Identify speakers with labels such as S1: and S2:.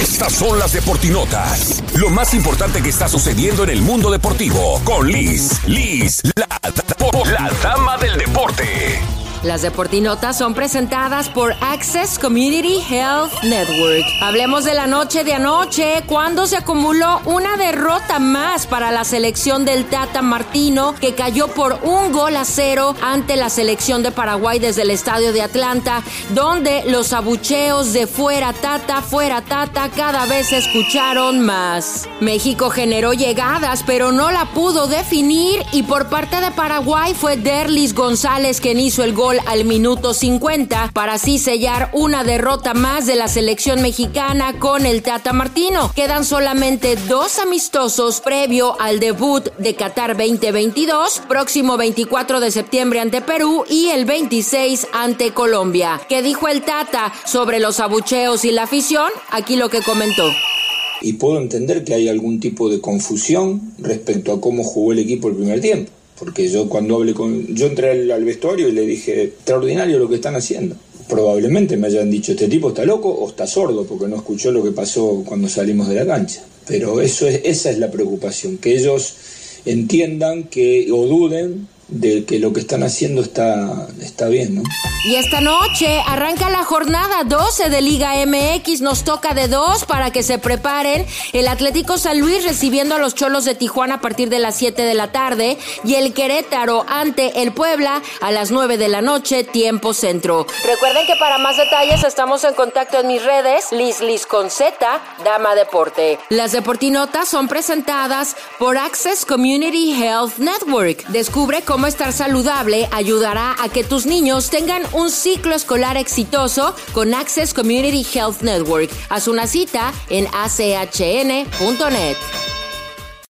S1: Estas son las deportinotas. Lo más importante que está sucediendo en el mundo deportivo. Con Liz. Liz, la, la deporte.
S2: Las deportinotas son presentadas por Access Community Health Network. Hablemos de la noche de anoche, cuando se acumuló una derrota más para la selección del Tata Martino, que cayó por un gol a cero ante la selección de Paraguay desde el estadio de Atlanta, donde los abucheos de fuera Tata, fuera Tata cada vez se escucharon más. México generó llegadas, pero no la pudo definir y por parte de Paraguay fue Derlis González quien hizo el gol al minuto 50 para así sellar una derrota más de la selección mexicana con el Tata Martino. Quedan solamente dos amistosos previo al debut de Qatar 2022, próximo 24 de septiembre ante Perú y el 26 ante Colombia. ¿Qué dijo el Tata sobre los abucheos y la afición? Aquí lo que comentó
S3: y puedo entender que hay algún tipo de confusión respecto a cómo jugó el equipo el primer tiempo. Porque yo cuando hablé con... Yo entré al, vestuario y le dije, extraordinario lo que están haciendo. Probablemente me hayan dicho, este tipo está loco o está sordo porque no escuchó lo que pasó cuando salimos de la cancha. Pero eso es, esa es la preocupación, que ellos entiendan que o duden de que lo que están haciendo está, está bien, ¿no?
S2: Y esta noche arranca la jornada 12 de Liga MX, nos toca de dos para que se preparen. El Atlético San Luis recibiendo a los Cholos de Tijuana a partir de las 7 de la tarde y el Querétaro ante el Puebla a las 9 de la noche, tiempo centro. Recuerden que para más detalles estamos en contacto en mis redes, Liz Liz con Z, Dama Deporte. Las deportinotas son presentadas por Access Community Health Network. Descubre cómo cómo estar saludable ayudará a que tus niños tengan un ciclo escolar exitoso con Access Community Health Network. Haz una cita en achn.net.